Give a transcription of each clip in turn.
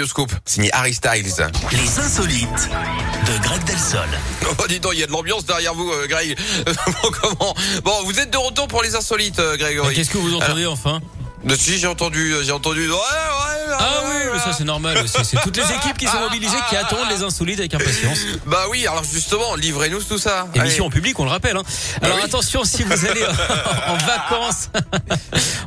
Bioscope, signé Harry Styles. Les insolites de Greg Delsol. Oh, dis donc, il y a de l'ambiance derrière vous, euh, Greg. bon, comment Bon, vous êtes de retour pour les insolites, euh, Grégory. Qu'est-ce que vous entendez enfin? Euh, Si, j'ai entendu, euh, j'ai entendu. Ouais, ouais, Ah ouais, oui, mais ça c'est normal. C'est c'est toutes les équipes qui sont mobilisées, qui attendent les insolites avec impatience. Bah oui, alors justement, livrez-nous tout ça. Émission en public, on le rappelle. hein. Alors oui. attention, si vous allez en vacances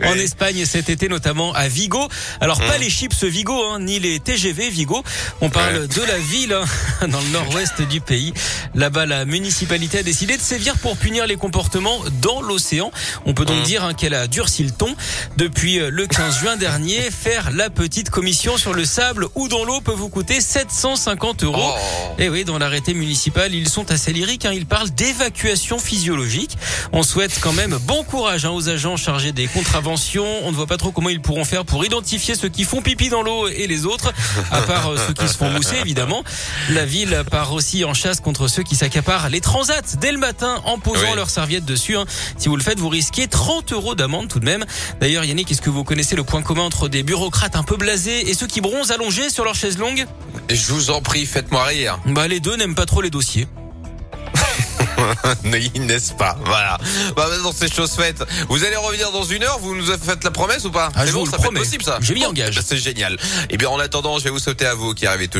en Oui. Espagne cet été, notamment à Vigo. Alors pas les chips Vigo, hein, ni les TGV Vigo. On parle Ouais. de la ville hein, dans le nord-ouest du pays. Là-bas, la municipalité a décidé de sévir pour punir les comportements dans l'océan. On peut donc Mmh. dire hein, qu'elle a durci le ton. Depuis euh, le 15 juin dernier, faire la petite commission sur le sable ou dans l'eau peut vous coûter 750 euros. Oh. Et oui, dans l'arrêté municipal, ils sont assez lyriques. Hein. Ils parlent d'évacuation physiologique. On souhaite quand même bon courage hein, aux agents chargés des contraventions. On ne voit pas trop comment ils pourront faire pour identifier ceux qui font pipi dans l'eau et les autres, à part euh, ceux qui se font mousser, évidemment. La ville part aussi en chasse contre ceux qui s'accaparent les transats dès le matin en posant Oui. leurs serviettes dessus. hein. Si vous le faites, vous risquez 30 euros d'amende tout de même. D'ailleurs, Yannick, est-ce que vous connaissez le point commun entre des bureaucrates un peu blasés et ceux qui bronzent allongés sur leur chaise longue Je vous en prie, faites-moi rire. Bah les deux n'aiment pas trop les dossiers. N'est-ce pas Voilà. Bah maintenant, c'est chose faite. Vous allez revenir dans une heure. Vous nous faites la promesse ou pas Ah, C'est je bon, ça promets. possible ça. J'ai mis Bon, en gage. bah, C'est génial. Et bien, en attendant, je vais vous sauter à vous qui arrivez tout juste.